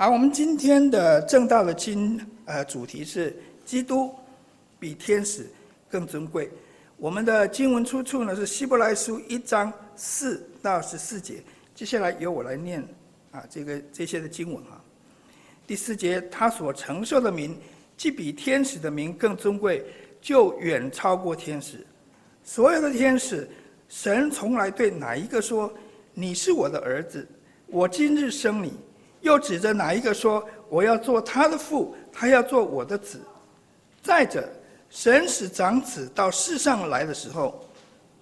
好，我们今天的正道的经呃主题是基督比天使更尊贵。我们的经文出处呢是希伯来书一章四到十四节。接下来由我来念啊这个这些的经文啊。第四节，他所承受的名，既比天使的名更尊贵，就远超过天使。所有的天使，神从来对哪一个说：“你是我的儿子，我今日生你。”又指着哪一个说：“我要做他的父，他要做我的子。”再者，神使长子到世上来的时候，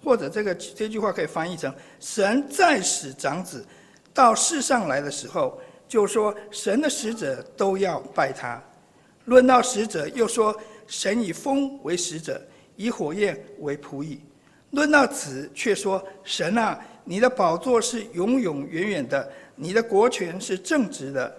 或者这个这句话可以翻译成：“神再使长子到世上来的时候，就说神的使者都要拜他。”论到使者，又说：“神以风为使者，以火焰为仆役。”论到子，却说：“神啊，你的宝座是永永远远的。”你的国权是正直的，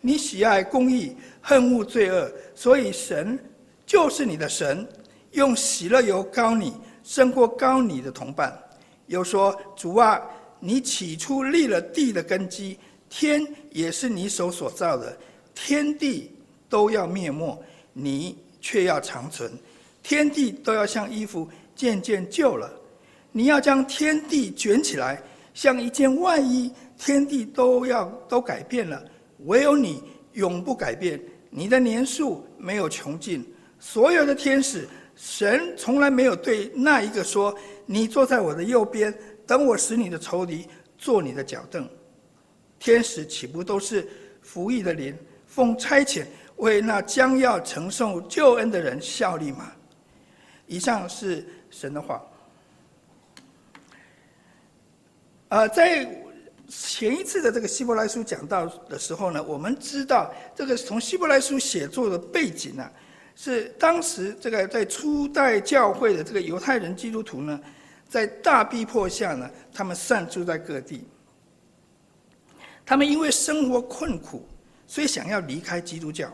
你喜爱公义，恨恶罪恶，所以神就是你的神，用喜乐油膏你，胜过膏你的同伴。又说：主啊，你起初立了地的根基，天也是你手所造的，天地都要灭没，你却要长存，天地都要像衣服渐渐旧了，你要将天地卷起来。像一件外衣，天地都要都改变了，唯有你永不改变。你的年数没有穷尽。所有的天使，神从来没有对那一个说：“你坐在我的右边，等我使你的仇敌坐你的脚凳。”天使岂不都是服役的灵，奉差遣为那将要承受救恩的人效力吗？以上是神的话。呃，在前一次的这个希伯来书讲到的时候呢，我们知道这个从希伯来书写作的背景呢，是当时这个在初代教会的这个犹太人基督徒呢，在大逼迫下呢，他们散住在各地，他们因为生活困苦，所以想要离开基督教，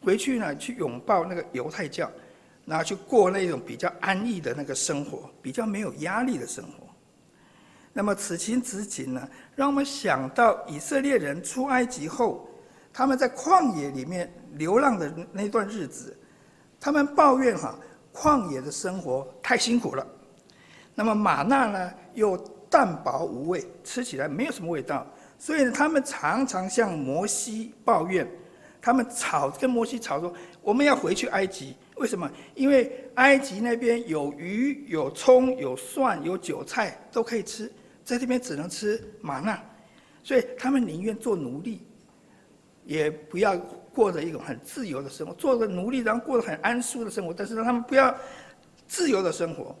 回去呢去拥抱那个犹太教，然后去过那种比较安逸的那个生活，比较没有压力的生活。那么此情此景呢，让我们想到以色列人出埃及后，他们在旷野里面流浪的那段日子，他们抱怨哈，旷野的生活太辛苦了。那么玛纳呢又淡薄无味，吃起来没有什么味道，所以，他们常常向摩西抱怨，他们吵跟摩西吵说，我们要回去埃及，为什么？因为埃及那边有鱼、有葱、有蒜、有韭菜都可以吃。在这边只能吃玛纳，所以他们宁愿做奴隶，也不要过着一种很自由的生活。做个奴隶，然后过得很安舒的生活，但是让他们不要自由的生活。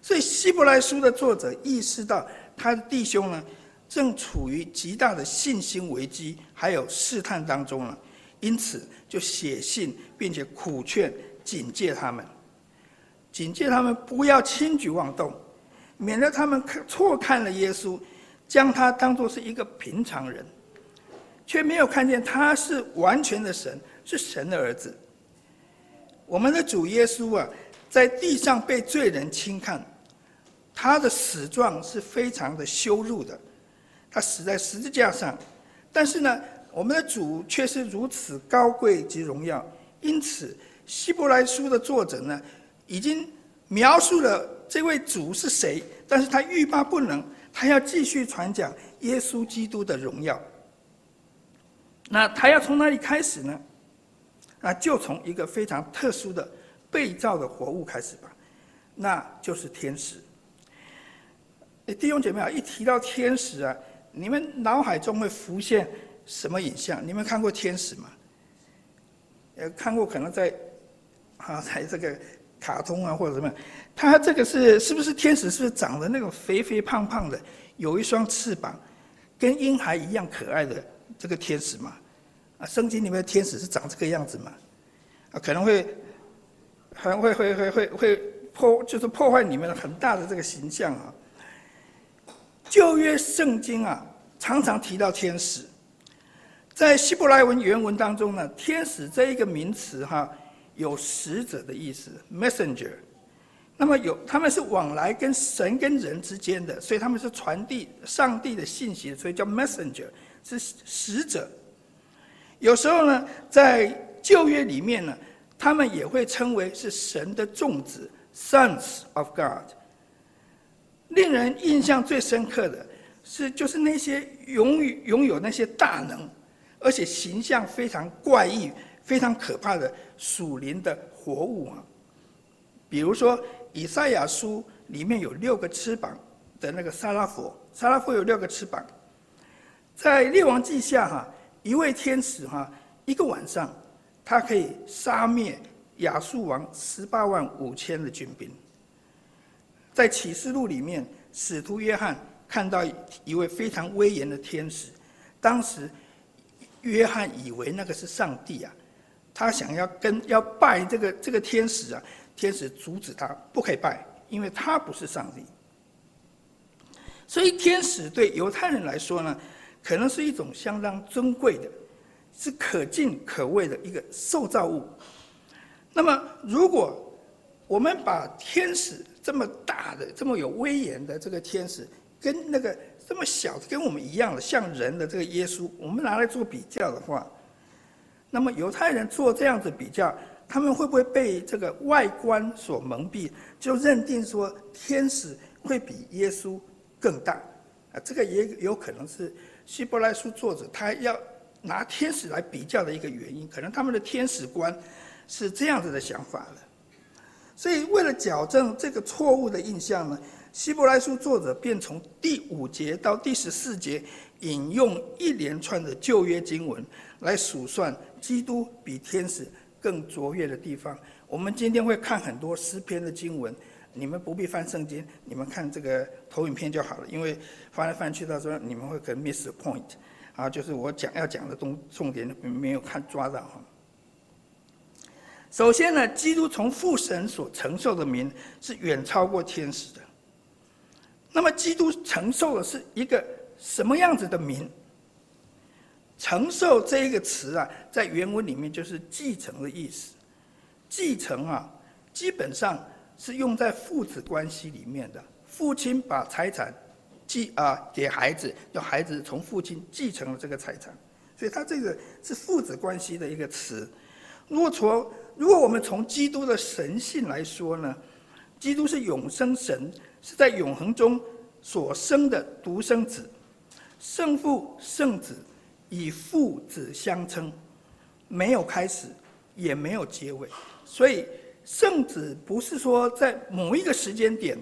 所以希伯来书的作者意识到，他的弟兄呢，正处于极大的信心危机，还有试探当中了，因此就写信，并且苦劝、警戒他们，警戒他们不要轻举妄动。免得他们看错看了耶稣，将他当作是一个平常人，却没有看见他是完全的神，是神的儿子。我们的主耶稣啊，在地上被罪人轻看，他的死状是非常的羞辱的，他死在十字架上。但是呢，我们的主却是如此高贵及荣耀。因此，希伯来书的作者呢，已经描述了。这位主是谁？但是他欲罢不能，他要继续传讲耶稣基督的荣耀。那他要从哪里开始呢？那就从一个非常特殊的被造的活物开始吧，那就是天使。弟兄姐妹啊，一提到天使啊，你们脑海中会浮现什么影像？你们看过天使吗？呃，看过，可能在啊，在这个。卡通啊，或者什么，他这个是是不是天使？是不是长得那个肥肥胖胖的，有一双翅膀，跟婴孩一样可爱的这个天使嘛？啊，圣经里面的天使是长这个样子嘛？啊，可能会，可能会会会会会破，就是破坏你们很大的这个形象啊。旧约圣经啊，常常提到天使，在希伯来文原文当中呢，天使这一个名词哈。有使者的意思，messenger。那么有他们是往来跟神跟人之间的，所以他们是传递上帝的信息，所以叫 messenger。是使者。有时候呢，在旧约里面呢，他们也会称为是神的众子 （sons of God）。令人印象最深刻的是，就是那些拥拥有那些大能，而且形象非常怪异、非常可怕的属灵的活物啊。比如说，以赛亚书里面有六个翅膀的那个撒拉弗，撒拉弗有六个翅膀。在列王记下哈，一位天使哈，一个晚上，他可以杀灭亚述王十八万五千的军兵。在启示录里面，使徒约翰看到一位非常威严的天使，当时约翰以为那个是上帝啊，他想要跟要拜这个这个天使啊。天使阻止他，不可以拜，因为他不是上帝。所以天使对犹太人来说呢，可能是一种相当尊贵的，是可敬可畏的一个受造物。那么，如果我们把天使这么大的、这么有威严的这个天使，跟那个这么小的、跟我们一样的像人的这个耶稣，我们拿来做比较的话，那么犹太人做这样子比较。他们会不会被这个外观所蒙蔽，就认定说天使会比耶稣更大？啊，这个也有可能是希伯来书作者他要拿天使来比较的一个原因，可能他们的天使观是这样子的想法了。所以，为了矫正这个错误的印象呢，希伯来书作者便从第五节到第十四节引用一连串的旧约经文来数算基督比天使。更卓越的地方，我们今天会看很多诗篇的经文，你们不必翻圣经，你们看这个投影片就好了。因为翻来翻去，到时候你们会可能 miss point，啊，就是我讲要讲的东重点没有看抓到哈。首先呢，基督从父神所承受的名是远超过天使的。那么，基督承受的是一个什么样子的名？承受这一个词啊，在原文里面就是继承的意思。继承啊，基本上是用在父子关系里面的。父亲把财产继啊给孩子，要孩子从父亲继承了这个财产，所以它这个是父子关系的一个词。如果从如果我们从基督的神性来说呢，基督是永生神，是在永恒中所生的独生子，圣父圣子。以父子相称，没有开始，也没有结尾，所以圣子不是说在某一个时间点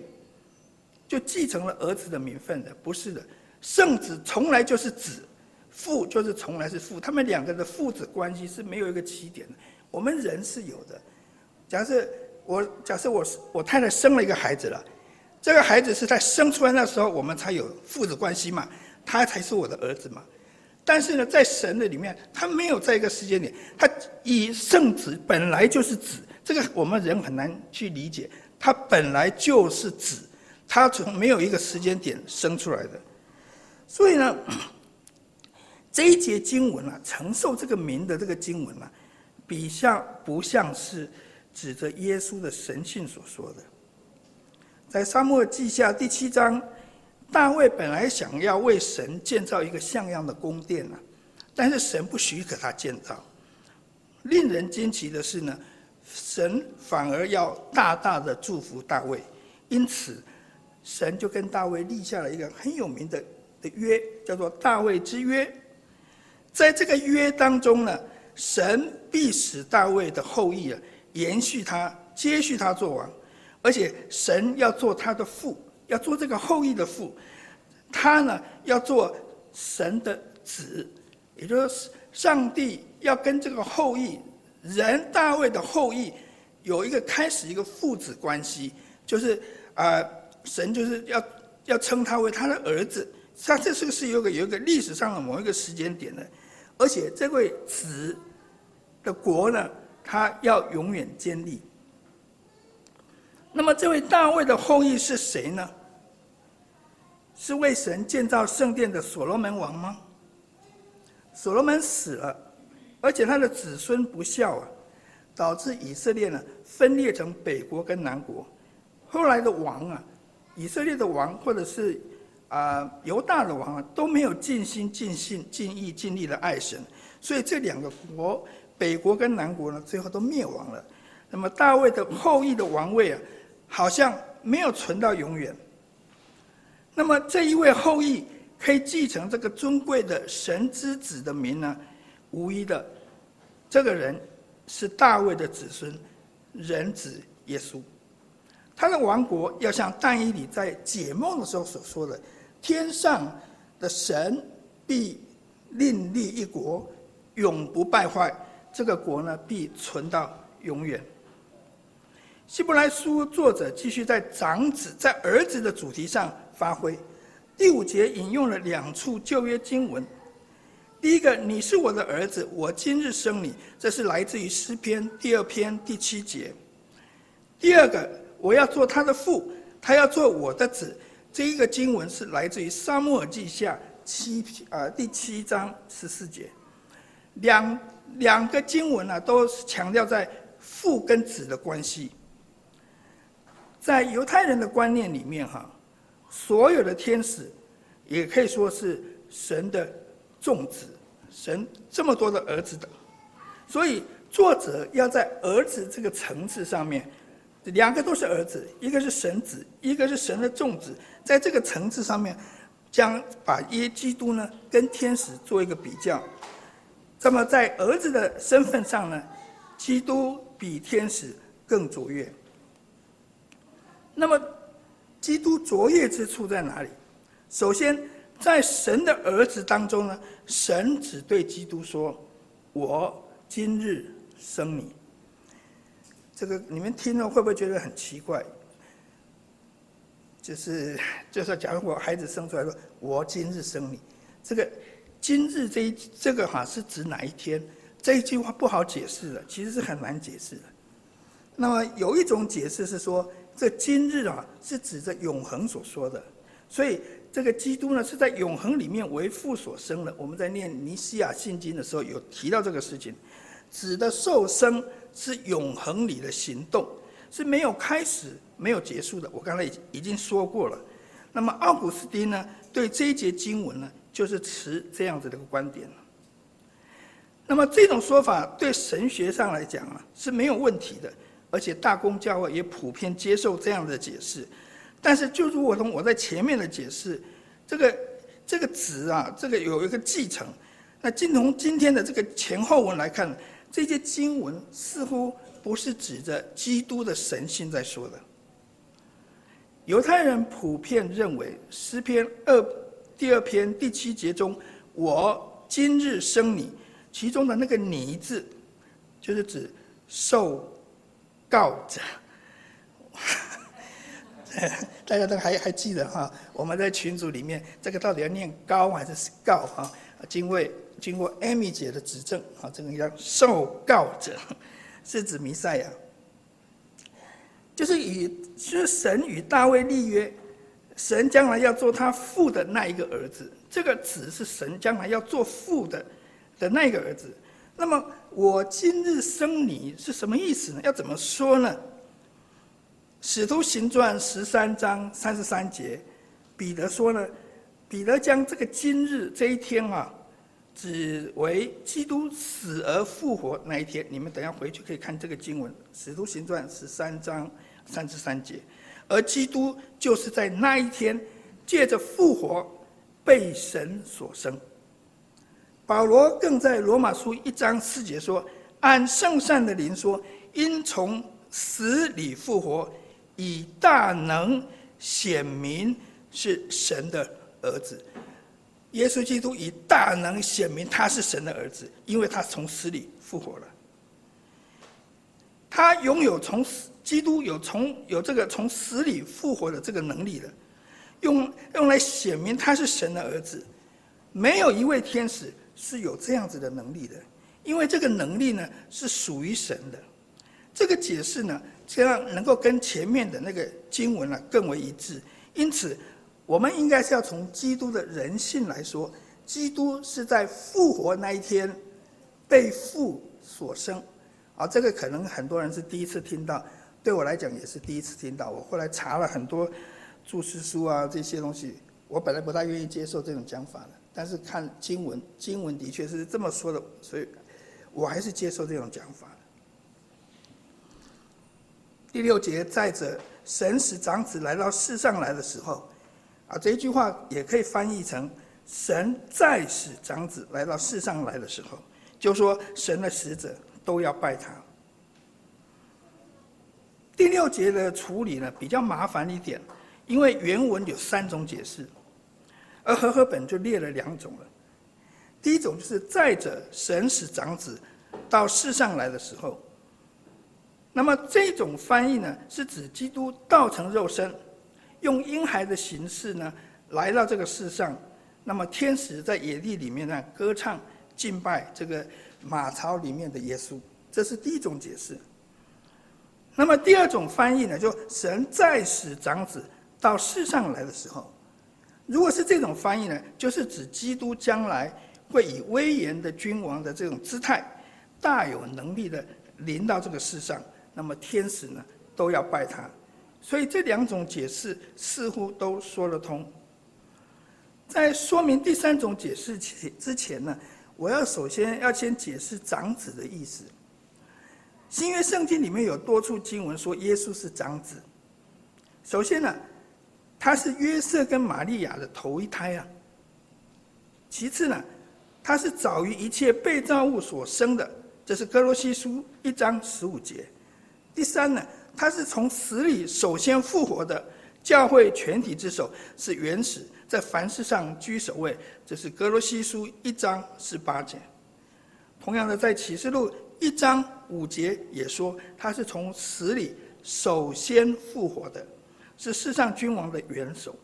就继承了儿子的名分的，不是的。圣子从来就是子，父就是从来是父，他们两个的父子关系是没有一个起点的。我们人是有的。假设我假设我我太太生了一个孩子了，这个孩子是在生出来那时候我们才有父子关系嘛，他才是我的儿子嘛。但是呢，在神的里面，他没有在一个时间点，他以圣子本来就是子，这个我们人很难去理解。他本来就是子，他从没有一个时间点生出来的。所以呢，这一节经文啊，承受这个名的这个经文啊，比较不像是指着耶稣的神性所说的。在沙漠记下第七章。大卫本来想要为神建造一个像样的宫殿呢，但是神不许可他建造。令人惊奇的是呢，神反而要大大的祝福大卫，因此神就跟大卫立下了一个很有名的的约，叫做大卫之约。在这个约当中呢，神必使大卫的后裔啊延续他，接续他做王，而且神要做他的父。要做这个后裔的父，他呢要做神的子，也就是上帝要跟这个后裔人大卫的后裔有一个开始一个父子关系，就是啊、神就是要要称他为他的儿子，他这是是有个有一个历史上的某一个时间点的，而且这位子的国呢，他要永远建立。那么这位大卫的后裔是谁呢？是为神建造圣殿的所罗门王吗？所罗门死了，而且他的子孙不孝啊，导致以色列呢分裂成北国跟南国。后来的王啊，以色列的王或者是啊犹大的王啊都没有尽心尽性尽意尽力的爱神，所以这两个国北国跟南国呢最后都灭亡了。那么大卫的后裔的王位啊，好像没有存到永远。那么这一位后裔可以继承这个尊贵的神之子的名呢？无疑的，这个人是大卫的子孙，人子耶稣。他的王国要像但以理在解梦的时候所说的：“天上的神必另立一国，永不败坏。这个国呢，必存到永远。”希伯来书作者继续在长子、在儿子的主题上发挥。第五节引用了两处旧约经文。第一个，你是我的儿子，我今日生你，这是来自于诗篇第二篇第七节。第二个，我要做他的父，他要做我的子。这一个经文是来自于撒母耳记下七啊第七章十四节。两两个经文呢、啊，都强调在父跟子的关系。在犹太人的观念里面，哈，所有的天使也可以说是神的众子，神这么多的儿子的，所以作者要在儿子这个层次上面，两个都是儿子，一个是神子，一个是神的众子，在这个层次上面，将把耶基督呢跟天使做一个比较，那么在儿子的身份上呢，基督比天使更卓越。那么，基督卓越之处在哪里？首先，在神的儿子当中呢，神只对基督说：“我今日生你。”这个你们听了会不会觉得很奇怪？就是就是，假如我孩子生出来说：“我今日生你。”这个“今日”这一这个哈是指哪一天？这一句话不好解释的，其实是很难解释的。那么有一种解释是说。这今日啊，是指着永恒所说的，所以这个基督呢，是在永恒里面为父所生的。我们在念尼西亚信经的时候有提到这个事情，指的受生是永恒里的行动，是没有开始、没有结束的。我刚才已已经说过了。那么奥古斯丁呢，对这一节经文呢，就是持这样子的一个观点。那么这种说法对神学上来讲啊，是没有问题的。而且大公教会也普遍接受这样的解释，但是就如同我在前面的解释，这个这个子啊，这个有一个继承。那今从今天的这个前后文来看，这些经文似乎不是指着基督的神性在说的。犹太人普遍认为诗篇二第二篇第七节中“我今日生你”，其中的那个“你”字，就是指受。告着，大家都还还记得哈？我们在群组里面，这个到底要念高还是告哈？经过经过 Amy 姐的指正，啊，这个叫受告者，是指弥赛亚，就是与是神与大卫立约，神将来要做他父的那一个儿子，这个子是神将来要做父的的那一个儿子。那么我今日生你是什么意思呢？要怎么说呢？使徒行传十三章三十三节，彼得说呢，彼得将这个今日这一天啊，指为基督死而复活那一天。你们等下回去可以看这个经文，使徒行传十三章三十三节，而基督就是在那一天借着复活被神所生。保罗更在罗马书一章四节说：“按圣善的灵说，因从死里复活，以大能显明是神的儿子。耶稣基督以大能显明他是神的儿子，因为他从死里复活了。他拥有从，基督有从有这个从死里复活的这个能力的，用用来显明他是神的儿子。没有一位天使。”是有这样子的能力的，因为这个能力呢是属于神的。这个解释呢，这样能够跟前面的那个经文呢更为一致。因此，我们应该是要从基督的人性来说，基督是在复活那一天被父所生。啊，这个可能很多人是第一次听到，对我来讲也是第一次听到。我后来查了很多注释书啊这些东西，我本来不太愿意接受这种讲法的，但是看经文，经文的确是这么说的，所以我还是接受这种讲法。第六节，再者，神使长子来到世上来的时候，啊，这一句话也可以翻译成神再使长子来到世上来的时候，就说神的使者都要拜他。第六节的处理呢，比较麻烦一点，因为原文有三种解释。而和合本就列了两种了，第一种就是再者神使长子到世上来的时候，那么这种翻译呢，是指基督道成肉身，用婴孩的形式呢来到这个世上，那么天使在野地里面呢歌唱敬拜这个马槽里面的耶稣，这是第一种解释。那么第二种翻译呢，就神再使长子到世上来的时候。如果是这种翻译呢，就是指基督将来会以威严的君王的这种姿态，大有能力的临到这个世上，那么天使呢都要拜他，所以这两种解释似乎都说得通。在说明第三种解释之前呢，我要首先要先解释长子的意思。新约圣经里面有多处经文说耶稣是长子，首先呢。他是约瑟跟玛利亚的头一胎啊。其次呢，他是早于一切被造物所生的，这是歌罗西书一章十五节。第三呢，他是从死里首先复活的，教会全体之首，是原始，在凡事上居首位，这是歌罗西书一章十八节。同样的，在启示录一章五节也说，他是从死里首先复活的。是世上君王的元首。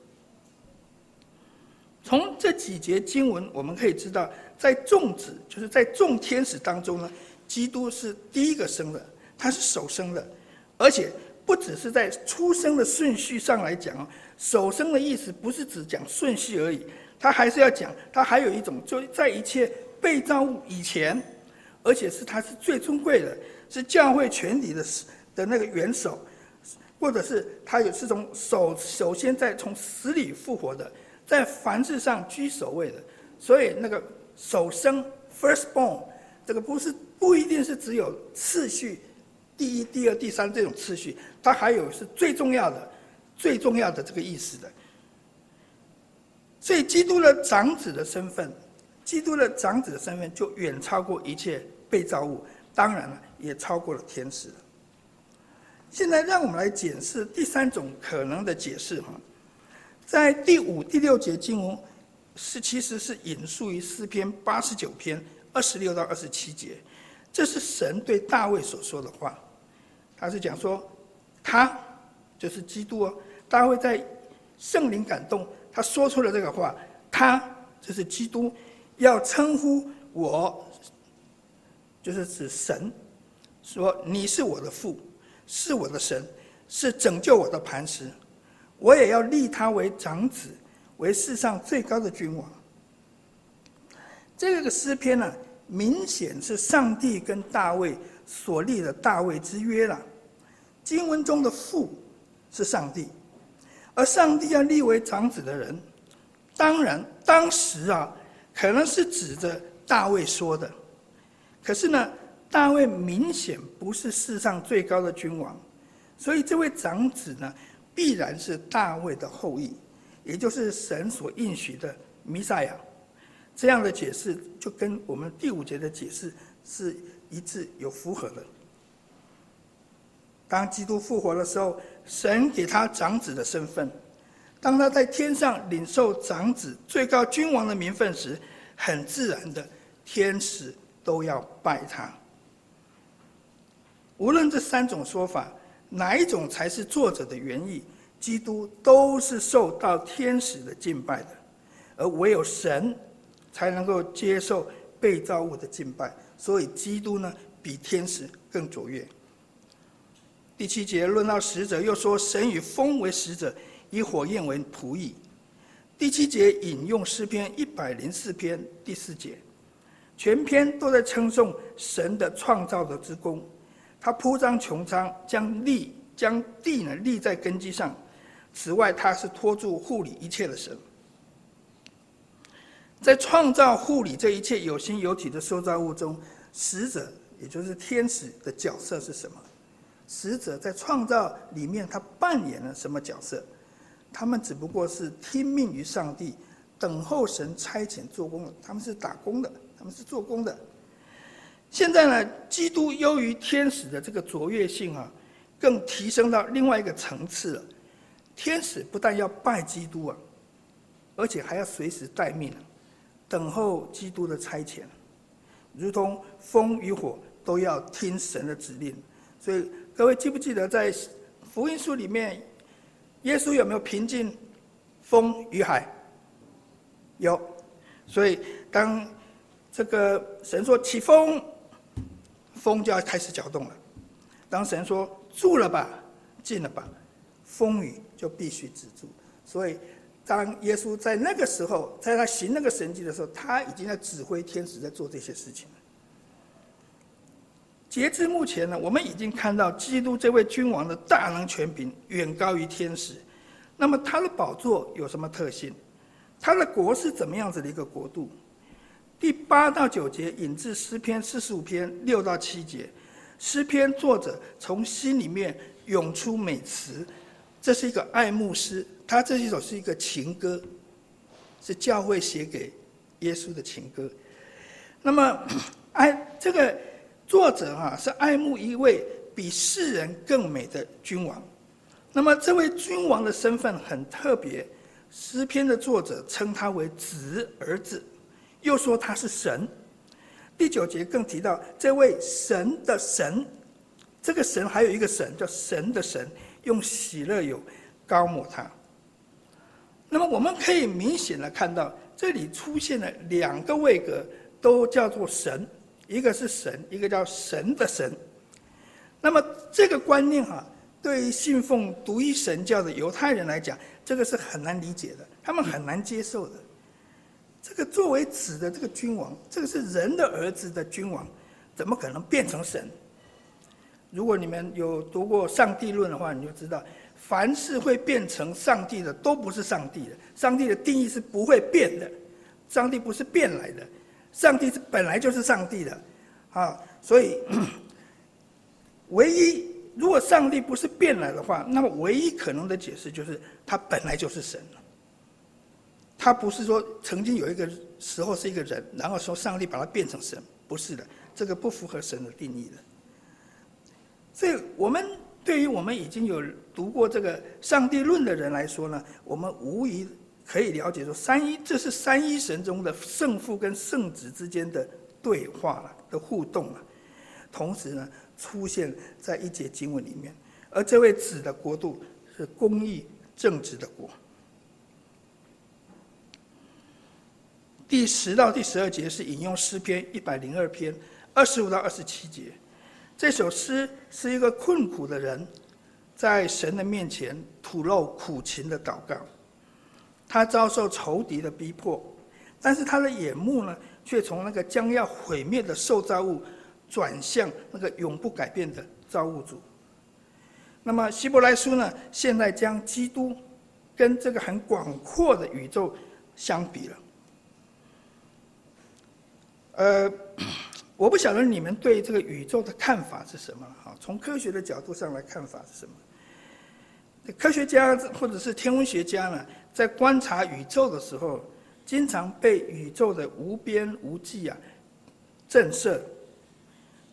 从这几节经文，我们可以知道，在众子，就是在众天使当中呢，基督是第一个生的，他是首生的，而且不只是在出生的顺序上来讲，首生的意思不是只讲顺序而已，他还是要讲，他还有一种，就在一切被造物以前，而且是他是最尊贵的，是教会全体的的那个元首。或者是他有是从首首先在从死里复活的，在凡事上居首位的，所以那个首生 firstborn 这个不是不一定是只有次序，第一、第二、第三这种次序，它还有是最重要的、最重要的这个意思的。所以基督的长子的身份，基督的长子的身份就远超过一切被造物，当然了，也超过了天使。现在让我们来检视第三种可能的解释哈，在第五、第六节经文是其实是引述于诗篇八十九篇二十六到二十七节，这是神对大卫所说的话，他是讲说，他就是基督哦，大卫在圣灵感动，他说出了这个话，他就是基督，要称呼我，就是指神，说你是我的父。是我的神，是拯救我的磐石，我也要立他为长子，为世上最高的君王。这个诗篇呢，明显是上帝跟大卫所立的大卫之约了。经文中的父是上帝，而上帝要立为长子的人，当然当时啊，可能是指着大卫说的，可是呢。大卫明显不是世上最高的君王，所以这位长子呢，必然是大卫的后裔，也就是神所应许的弥赛亚。这样的解释就跟我们第五节的解释是一致、有符合的。当基督复活的时候，神给他长子的身份；当他在天上领受长子、最高君王的名分时，很自然的，天使都要拜他。无论这三种说法，哪一种才是作者的原意，基督都是受到天使的敬拜的，而唯有神才能够接受被造物的敬拜。所以，基督呢，比天使更卓越。第七节论到使者，又说神以风为使者，以火焰为仆役。第七节引用诗篇一百零四篇第四节，全篇都在称颂神的创造的之功。他铺张穹苍，将立将地呢立在根基上。此外，他是托住护理一切的神。在创造、护理这一切有形有体的受造物中，使者也就是天使的角色是什么？使者在创造里面，他扮演了什么角色？他们只不过是听命于上帝，等候神差遣做工的。他们是打工的，他们是做工的。现在呢，基督优于天使的这个卓越性啊，更提升到另外一个层次了。天使不但要拜基督啊，而且还要随时待命。等候基督的差遣，如同风与火都要听神的指令。所以各位记不记得在福音书里面，耶稣有没有平静风与海？有。所以当这个神说起风，风就要开始搅动了；当神说住了吧，进了吧，风雨就必须止住。所以。当耶稣在那个时候，在他行那个神迹的时候，他已经在指挥天使在做这些事情。截至目前呢，我们已经看到基督这位君王的大能权柄远高于天使。那么他的宝座有什么特性？他的国是怎么样子的一个国度？第八到九节引自诗篇四十五篇六到七节，诗篇作者从心里面涌出美词，这是一个爱慕诗。他这一首是一个情歌，是教会写给耶稣的情歌。那么，爱这个作者啊是爱慕一位比世人更美的君王。那么，这位君王的身份很特别。诗篇的作者称他为子儿子，又说他是神。第九节更提到这位神的神，这个神还有一个神叫神的神，用喜乐油膏抹他。那么我们可以明显的看到，这里出现了两个位格，都叫做神，一个是神，一个叫神的神。那么这个观念哈，对于信奉独一神教的犹太人来讲，这个是很难理解的，他们很难接受的。这个作为子的这个君王，这个是人的儿子的君王，怎么可能变成神？如果你们有读过《上帝论》的话，你就知道。凡是会变成上帝的，都不是上帝的。上帝的定义是不会变的，上帝不是变来的，上帝是本来就是上帝的，啊，所以 唯一如果上帝不是变来的话，那么唯一可能的解释就是他本来就是神。他不是说曾经有一个时候是一个人，然后说上帝把他变成神，不是的，这个不符合神的定义的。所以我们。对于我们已经有读过这个《上帝论》的人来说呢，我们无疑可以了解说，三一这是三一神中的圣父跟圣子之间的对话了的互动了，同时呢出现在一节经文里面，而这位子的国度是公义正直的国。第十到第十二节是引用诗篇一百零二篇二十五到二十七节。这首诗是一个困苦的人，在神的面前吐露苦情的祷告。他遭受仇敌的逼迫，但是他的眼目呢，却从那个将要毁灭的受造物，转向那个永不改变的造物主。那么希伯来书呢，现在将基督跟这个很广阔的宇宙相比了。呃。我不晓得你们对这个宇宙的看法是什么？哈，从科学的角度上来看法是什么？科学家或者是天文学家呢，在观察宇宙的时候，经常被宇宙的无边无际啊震慑。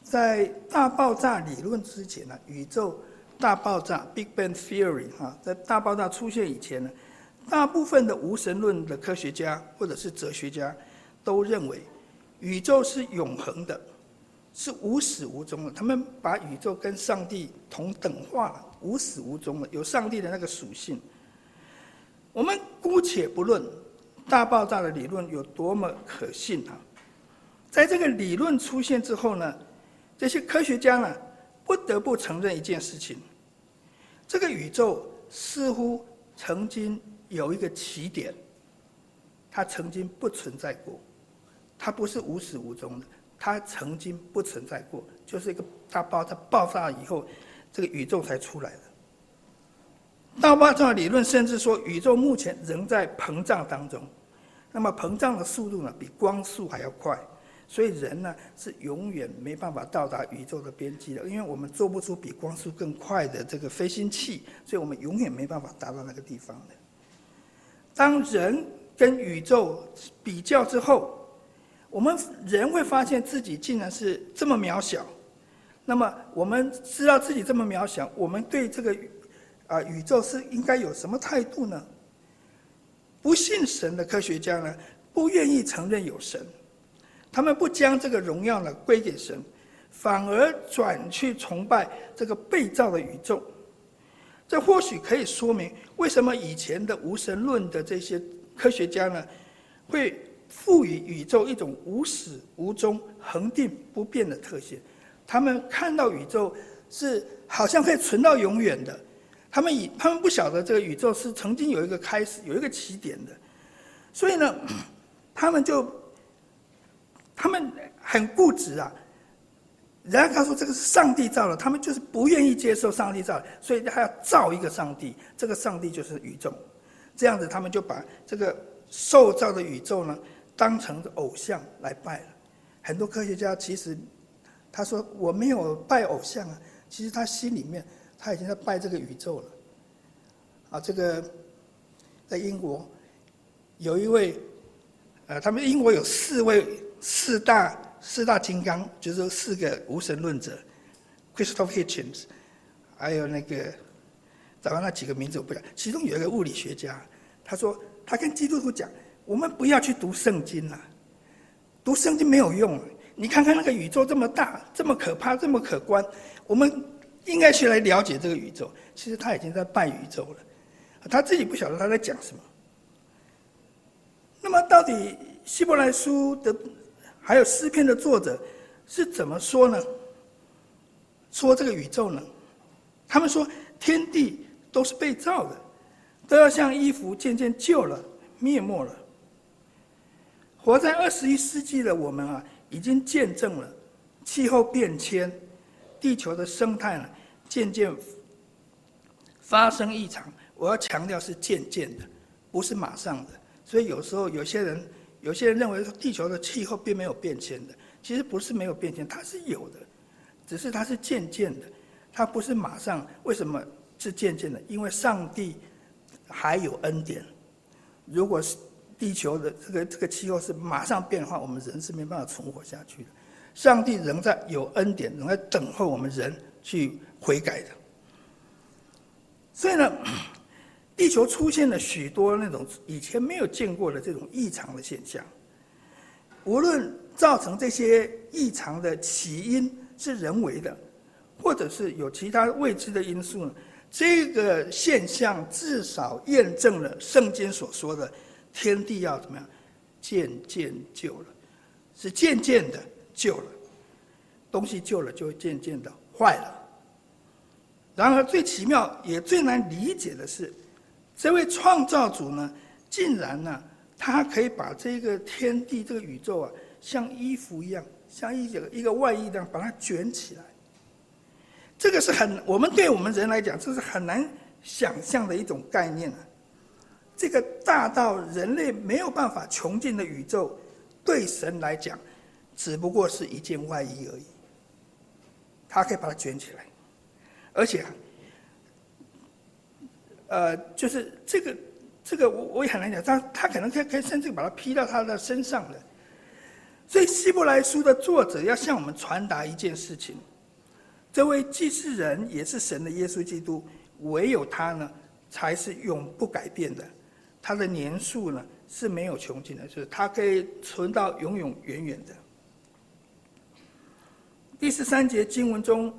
在大爆炸理论之前呢，宇宙大爆炸 （Big Bang Theory） 哈，在大爆炸出现以前呢，大部分的无神论的科学家或者是哲学家都认为。宇宙是永恒的，是无始无终的。他们把宇宙跟上帝同等化了，无始无终的，有上帝的那个属性。我们姑且不论大爆炸的理论有多么可信啊，在这个理论出现之后呢，这些科学家呢不得不承认一件事情：这个宇宙似乎曾经有一个起点，它曾经不存在过。它不是无始无终的，它曾经不存在过，就是一个大爆炸爆炸以后，这个宇宙才出来的。大爆炸理论甚至说，宇宙目前仍在膨胀当中，那么膨胀的速度呢，比光速还要快，所以人呢是永远没办法到达宇宙的边际的，因为我们做不出比光速更快的这个飞行器，所以我们永远没办法达到那个地方的。当人跟宇宙比较之后，我们人会发现自己竟然是这么渺小。那么我们知道自己这么渺小，我们对这个啊宇宙是应该有什么态度呢？不信神的科学家呢，不愿意承认有神，他们不将这个荣耀呢归给神，反而转去崇拜这个被造的宇宙。这或许可以说明为什么以前的无神论的这些科学家呢，会赋予宇宙一种无始无终、恒定不变的特性。他们看到宇宙是好像可以存到永远的。他们以他们不晓得这个宇宙是曾经有一个开始，有一个起点的，所以呢，他们就他们很固执啊。人家他说这个是上帝造的，他们就是不愿意接受上帝造的，所以他要造一个上帝，这个上帝就是宇宙。这样子，他们就把这个受造的宇宙呢当成偶像来拜了。很多科学家其实他说我没有拜偶像啊，其实他心里面。他已经在拜这个宇宙了，啊，这个在英国有一位，呃，他们英国有四位四大四大金刚，就是四个无神论者，Christopher Hitchens，还有那个，找到那几个名字我不讲，其中有一个物理学家，他说他跟基督徒讲，我们不要去读圣经了，读圣经没有用，你看看那个宇宙这么大，这么可怕，这么可观，我们。应该去来了解这个宇宙，其实他已经在拜宇宙了，他自己不晓得他在讲什么。那么，到底希伯来书的还有诗篇的作者是怎么说呢？说这个宇宙呢？他们说天地都是被造的，都要像衣服渐渐旧了、灭没了。活在二十一世纪的我们啊，已经见证了气候变迁。地球的生态呢，渐渐发生异常。我要强调是渐渐的，不是马上的。所以有时候有些人，有些人认为说地球的气候并没有变迁的，其实不是没有变迁，它是有的，只是它是渐渐的，它不是马上。为什么是渐渐的？因为上帝还有恩典。如果是地球的这个这个气候是马上变化，我们人是没办法存活下去的。上帝仍在有恩典，仍在等候我们人去悔改的。所以呢，地球出现了许多那种以前没有见过的这种异常的现象。无论造成这些异常的起因是人为的，或者是有其他未知的因素呢，这个现象至少验证了圣经所说的天地要怎么样渐渐旧了，是渐渐的。旧了，东西旧了就会渐渐的坏了。然而最奇妙也最难理解的是，这位创造主呢，竟然呢，他可以把这个天地、这个宇宙啊，像衣服一样，像一个一个外衣一样，把它卷起来。这个是很，我们对我们人来讲，这是很难想象的一种概念啊。这个大到人类没有办法穷尽的宇宙，对神来讲。只不过是一件外衣而已，他可以把它卷起来，而且，呃，就是这个这个我我也很难讲，他他可能可以可以甚至把它披到他的身上的。所以希伯来书的作者要向我们传达一件事情：这位既是人也是神的耶稣基督，唯有他呢才是永不改变的，他的年数呢是没有穷尽的，就是他可以存到永永远远的。第十三节经文中，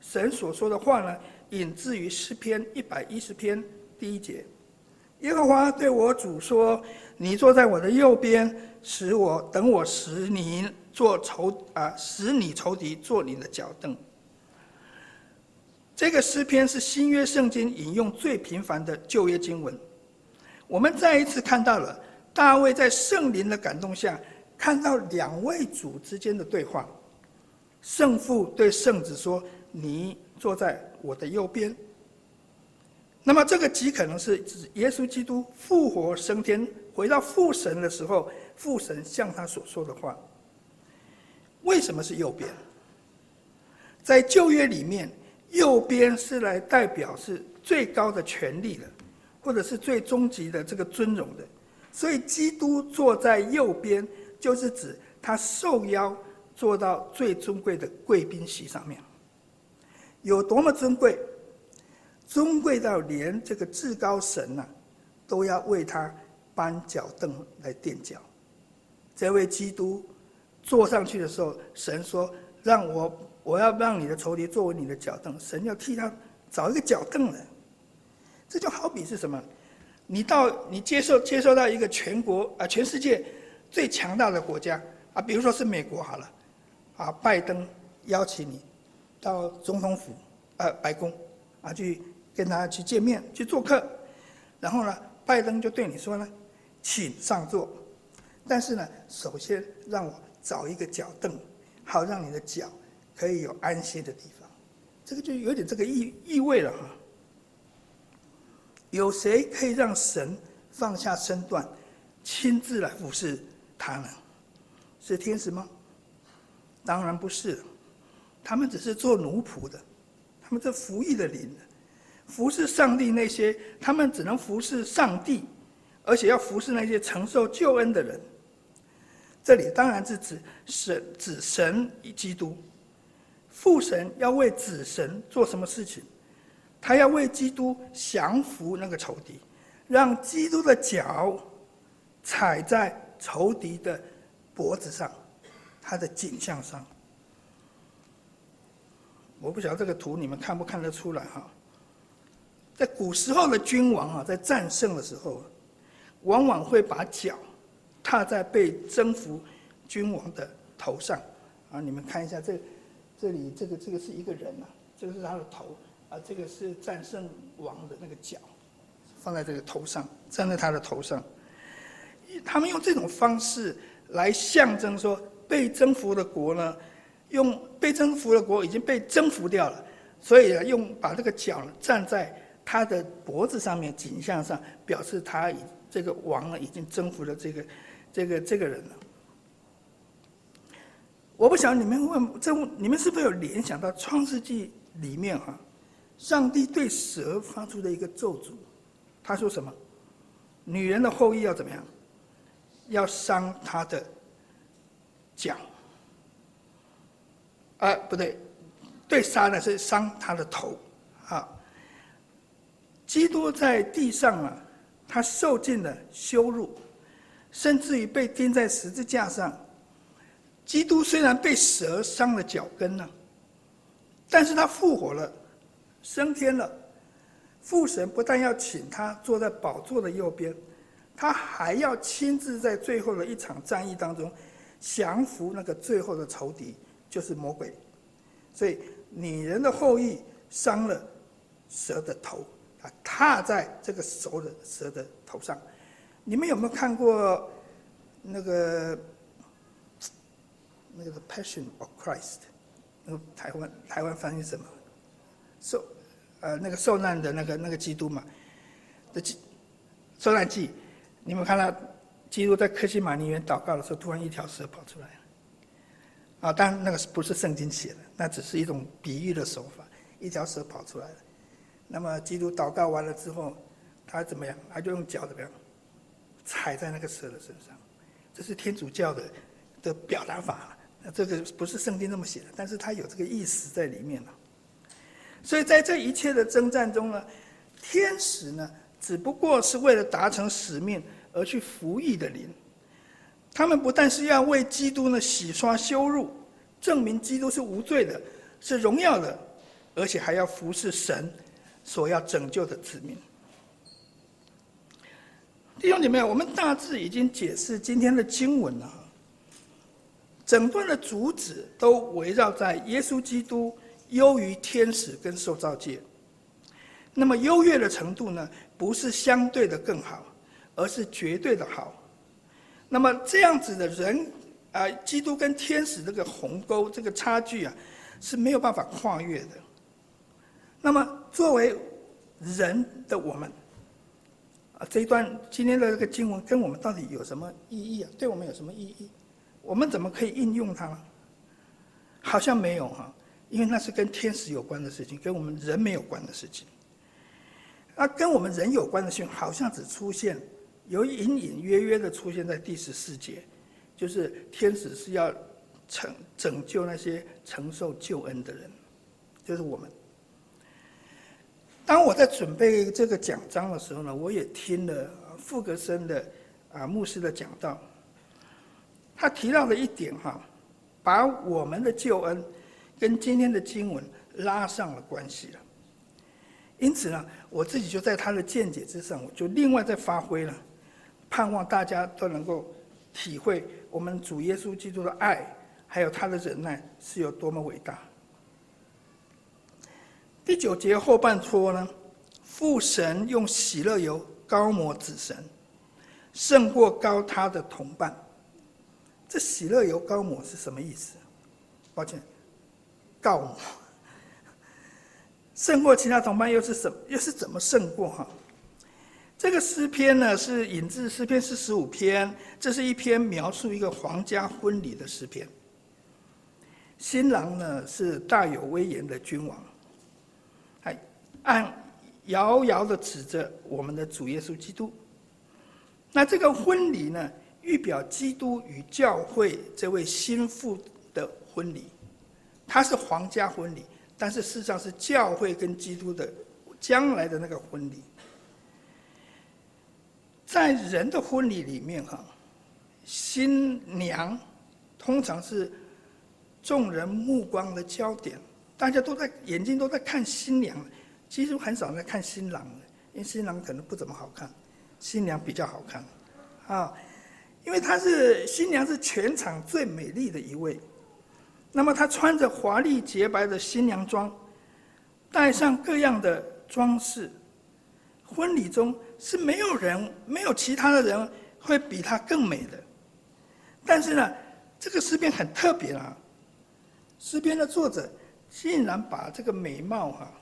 神所说的话呢，引自于诗篇一百一十篇第一节。耶和华对我主说：“你坐在我的右边，使我等我使你做仇啊，使你仇敌做你的脚凳。”这个诗篇是新约圣经引用最频繁的旧约经文。我们再一次看到了大卫在圣灵的感动下，看到两位主之间的对话。圣父对圣子说：“你坐在我的右边。”那么这个极可能是指耶稣基督复活升天，回到父神的时候，父神向他所说的话。为什么是右边？在旧约里面，右边是来代表是最高的权力的，或者是最终极的这个尊荣的。所以基督坐在右边，就是指他受邀坐到最尊贵的贵宾席上面。有多么尊贵？尊贵到连这个至高神呐、啊，都要为他搬脚凳来垫脚。这位基督坐上去的时候，神说：“让我，我要让你的仇敌作为你的脚凳。”神要替他找一个脚凳来。这就好比是什么？你到你接受接受到一个全国啊，全世界最强大的国家啊，比如说是美国好了，啊，拜登邀请你到总统府呃白宫啊去。跟他去见面，去做客，然后呢，拜登就对你说呢，请上座，但是呢，首先让我找一个脚凳，好让你的脚可以有安歇的地方，这个就有点这个意意味了哈。有谁可以让神放下身段，亲自来服侍他呢？是天使吗？当然不是，他们只是做奴仆的，他们这服役的灵。服侍上帝那些，他们只能服侍上帝，而且要服侍那些承受救恩的人。这里当然是指神、指神与基督。父神要为子神做什么事情？他要为基督降服那个仇敌，让基督的脚踩在仇敌的脖子上，他的颈项上。我不晓得这个图你们看不看得出来哈？在古时候的君王啊，在战胜的时候，往往会把脚踏在被征服君王的头上啊。你们看一下这，这里这个这个是一个人呐，这个是他的头啊，这个是战胜王的那个脚，放在这个头上，站在他的头上。他们用这种方式来象征说，被征服的国呢，用被征服的国已经被征服掉了，所以用把这个脚站在。他的脖子上面、颈项上，表示他已这个王呢已经征服了这个、这个、这个人了。我不晓得你们问这，你们是不是有联想到《创世纪》里面哈，上帝对蛇发出的一个咒诅，他说什么？女人的后裔要怎么样？要伤他的脚。啊，不对，对杀呢是伤他的头，啊。基督在地上啊，他受尽了羞辱，甚至于被钉在十字架上。基督虽然被蛇伤了脚跟呢，但是他复活了，升天了。父神不但要请他坐在宝座的右边，他还要亲自在最后的一场战役当中降服那个最后的仇敌，就是魔鬼。所以，女人的后裔伤了蛇的头。啊踏在这个蛇的蛇的头上，你们有没有看过那个那个《Passion of Christ》？那个台湾台湾翻译什么？受呃那个受难的那个那个基督嘛？的基受难记，你们看到基督在客西马尼园祷告的时候，突然一条蛇跑出来了。啊，当然那个不是圣经写的，那只是一种比喻的手法，一条蛇跑出来了。那么基督祷告完了之后，他怎么样？他就用脚怎么样踩在那个蛇的身上，这是天主教的的表达法。那这个不是圣经那么写的，但是他有这个意思在里面了。所以在这一切的征战中呢，天使呢只不过是为了达成使命而去服役的灵。他们不但是要为基督呢洗刷羞辱，证明基督是无罪的，是荣耀的，而且还要服侍神。所要拯救的子民，弟兄姐妹，我们大致已经解释今天的经文了。整段的主旨都围绕在耶稣基督优于天使跟受造界。那么优越的程度呢，不是相对的更好，而是绝对的好。那么这样子的人啊，基督跟天使这个鸿沟、这个差距啊，是没有办法跨越的。那么，作为人的我们。啊，这一段今天的这个经文跟我们到底有什么意义啊？对我们有什么意义？我们怎么可以应用它呢？好像没有哈，因为那是跟天使有关的事情，跟我们人没有关的事情。那跟我们人有关的事情，好像只出现，有隐隐约约的出现在第十四节，就是天使是要拯拯救那些承受救恩的人，就是我们。当我在准备这个讲章的时候呢，我也听了傅格森的啊牧师的讲道。他提到了一点哈，把我们的救恩跟今天的经文拉上了关系了。因此呢，我自己就在他的见解之上，我就另外再发挥了，盼望大家都能够体会我们主耶稣基督的爱，还有他的忍耐是有多么伟大。第九节后半说呢，父神用喜乐油膏抹子神，胜过膏他的同伴。这喜乐油膏抹是什么意思？抱歉，告我。胜过其他同伴又是什？又是怎么胜过哈？这个诗篇呢，是引自诗篇四十五篇，这是一篇描述一个皇家婚礼的诗篇。新郎呢，是大有威严的君王。还按遥遥的指着我们的主耶稣基督，那这个婚礼呢，预表基督与教会这位新妇的婚礼，它是皇家婚礼，但是事实上是教会跟基督的将来的那个婚礼。在人的婚礼里面，哈，新娘通常是众人目光的焦点，大家都在眼睛都在看新娘。其实很少在看新郎，因为新郎可能不怎么好看，新娘比较好看，啊，因为她是新娘是全场最美丽的一位，那么她穿着华丽洁白的新娘装，戴上各样的装饰，婚礼中是没有人，没有其他的人会比她更美的，但是呢，这个诗篇很特别啊，诗篇的作者竟然把这个美貌、啊。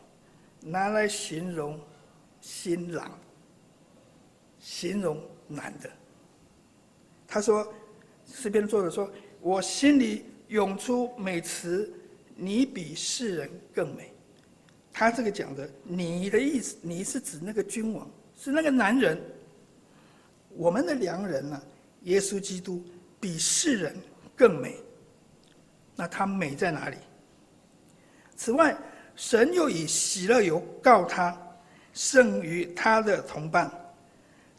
拿来形容新郎，形容男的。他说：“诗篇作者说，我心里涌出美词，你比世人更美。”他这个讲的“你”的意思，“你”是指那个君王，是那个男人。我们的良人呢、啊？耶稣基督比世人更美。那他美在哪里？此外。神又以喜乐油告他，胜于他的同伴。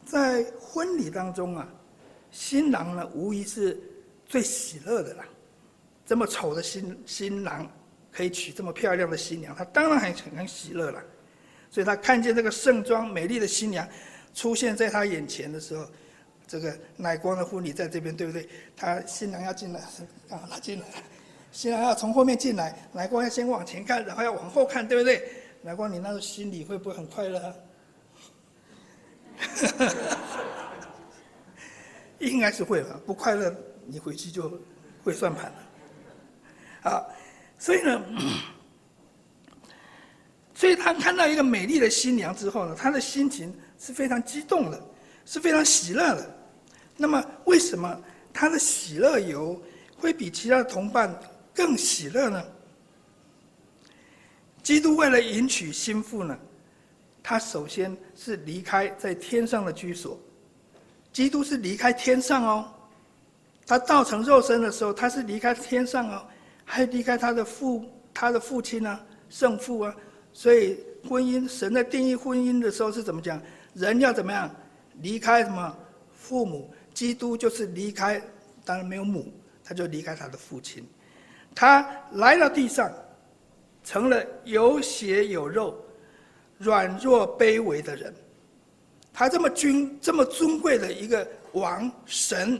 在婚礼当中啊，新郎呢无疑是最喜乐的啦。这么丑的新新郎可以娶这么漂亮的新娘，他当然很很喜乐了。所以他看见这个盛装美丽的新娘出现在他眼前的时候，这个奶光的婚礼在这边，对不对？他新郎要进来，啊他进来了。新郎要从后面进来，奶光要先往前看，然后要往后看，对不对？奶光，你那时候心里会不会很快乐？应该是会吧，不快乐你回去就会算盘了。啊，所以呢，所以他看到一个美丽的新娘之后呢，他的心情是非常激动的，是非常喜乐的。那么，为什么他的喜乐油会比其他的同伴？更喜乐呢？基督为了迎娶新妇呢，他首先是离开在天上的居所。基督是离开天上哦，他道成肉身的时候，他是离开天上哦，还离开他的父，他的父亲啊，圣父啊。所以婚姻，神在定义婚姻的时候是怎么讲？人要怎么样？离开什么？父母。基督就是离开，当然没有母，他就离开他的父亲。他来到地上，成了有血有肉、软弱卑微的人。他这么尊、这么尊贵的一个王神，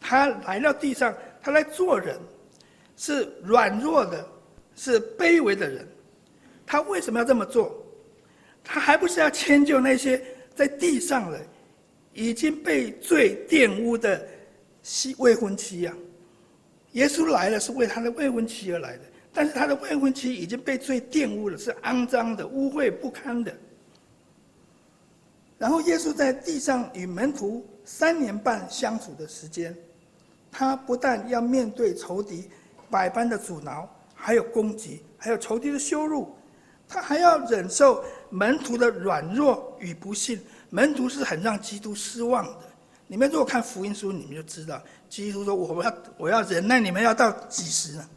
他来到地上，他来做人，是软弱的，是卑微的人。他为什么要这么做？他还不是要迁就那些在地上的已经被罪玷污的未婚妻呀？耶稣来了，是为他的未婚妻而来的，但是他的未婚妻已经被罪玷污了，是肮脏的、污秽不堪的。然后耶稣在地上与门徒三年半相处的时间，他不但要面对仇敌百般的阻挠，还有攻击，还有仇敌的羞辱，他还要忍受门徒的软弱与不信。门徒是很让基督失望的。你们如果看福音书，你们就知道，基督说：“我要我要忍耐你们要到几时呢？”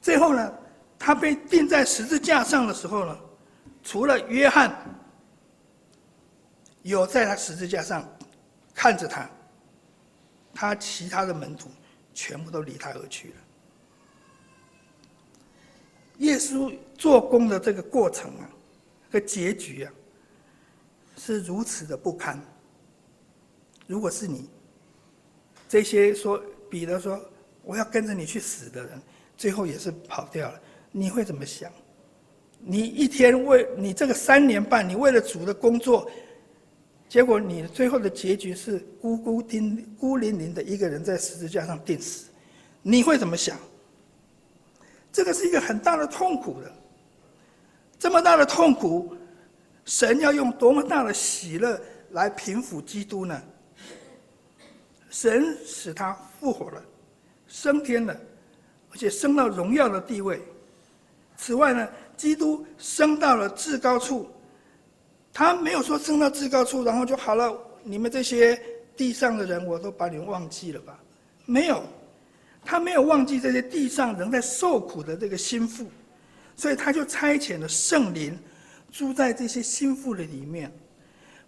最后呢，他被钉在十字架上的时候呢，除了约翰有在他十字架上看着他，他其他的门徒全部都离他而去了。耶稣做工的这个过程啊，和结局啊，是如此的不堪。如果是你，这些说彼得说我要跟着你去死的人，最后也是跑掉了，你会怎么想？你一天为你这个三年半，你为了主的工作，结果你最后的结局是孤孤丁孤零零的一个人在十字架上钉死，你会怎么想？这个是一个很大的痛苦的，这么大的痛苦，神要用多么大的喜乐来平抚基督呢？神使他复活了，升天了，而且升到荣耀的地位。此外呢，基督升到了至高处，他没有说升到至高处，然后就好了。你们这些地上的人，我都把你们忘记了吧？没有，他没有忘记这些地上仍在受苦的这个心腹，所以他就差遣了圣灵住在这些心腹的里面，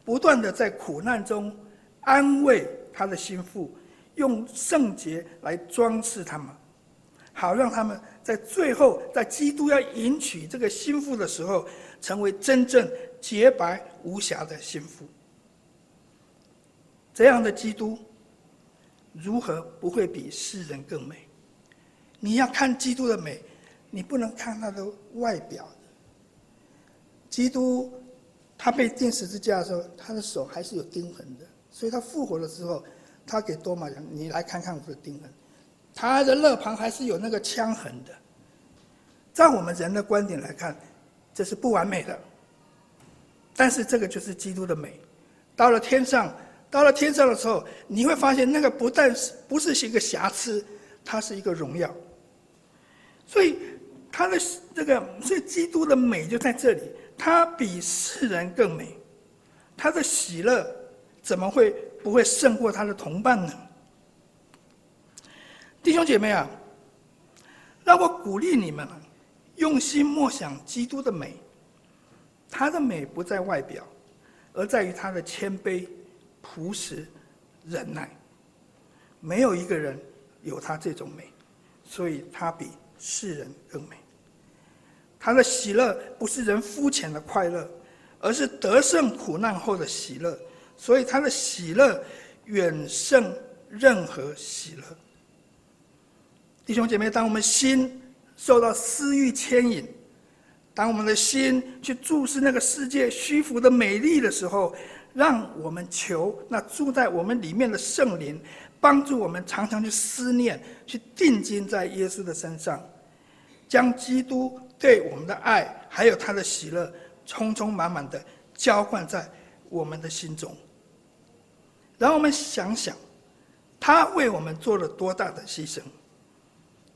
不断的在苦难中安慰。他的心腹用圣洁来装饰他们，好让他们在最后，在基督要迎娶这个心腹的时候，成为真正洁白无瑕的心腹。这样的基督，如何不会比世人更美？你要看基督的美，你不能看他的外表。基督他被钉十字架的时候，他的手还是有钉痕的。所以他复活了之后，他给多马讲：“你来看看我的钉痕，他的肋旁还是有那个枪痕的。”在我们人的观点来看，这是不完美的。但是这个就是基督的美。到了天上，到了天上的时候，你会发现那个不但是不是一个瑕疵，它是一个荣耀。所以他的这个，所以基督的美就在这里，他比世人更美，他的喜乐。怎么会不会胜过他的同伴呢？弟兄姐妹啊，让我鼓励你们，用心默想基督的美。他的美不在外表，而在于他的谦卑、朴实、忍耐。没有一个人有他这种美，所以他比世人更美。他的喜乐不是人肤浅的快乐，而是得胜苦难后的喜乐。所以他的喜乐远胜任何喜乐。弟兄姐妹，当我们心受到私欲牵引，当我们的心去注视那个世界虚浮的美丽的时候，让我们求那住在我们里面的圣灵，帮助我们常常去思念、去定睛在耶稣的身上，将基督对我们的爱，还有他的喜乐，充充满满的浇灌在我们的心中。让我们想想，他为我们做了多大的牺牲，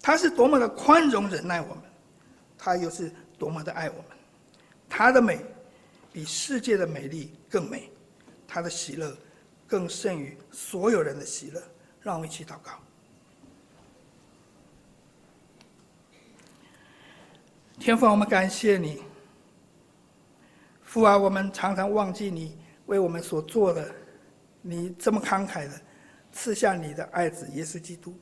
他是多么的宽容忍耐我们，他又是多么的爱我们。他的美比世界的美丽更美，他的喜乐更胜于所有人的喜乐。让我们一起祷告。天父，我们感谢你，父啊，我们常常忘记你为我们所做的。你这么慷慨的赐下你的爱子耶稣基督，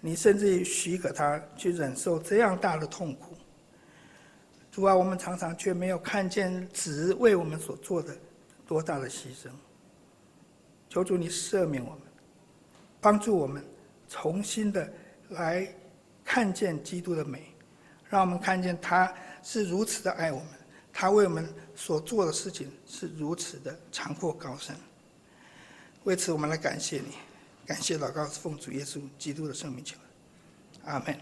你甚至于许可他去忍受这样大的痛苦。主啊，我们常常却没有看见子为我们所做的多大的牺牲。求主你赦免我们，帮助我们重新的来看见基督的美，让我们看见他是如此的爱我们，他为我们所做的事情是如此的长阔高深。为此，我们来感谢你，感谢祷告，奉主耶稣基督的圣名求，阿门。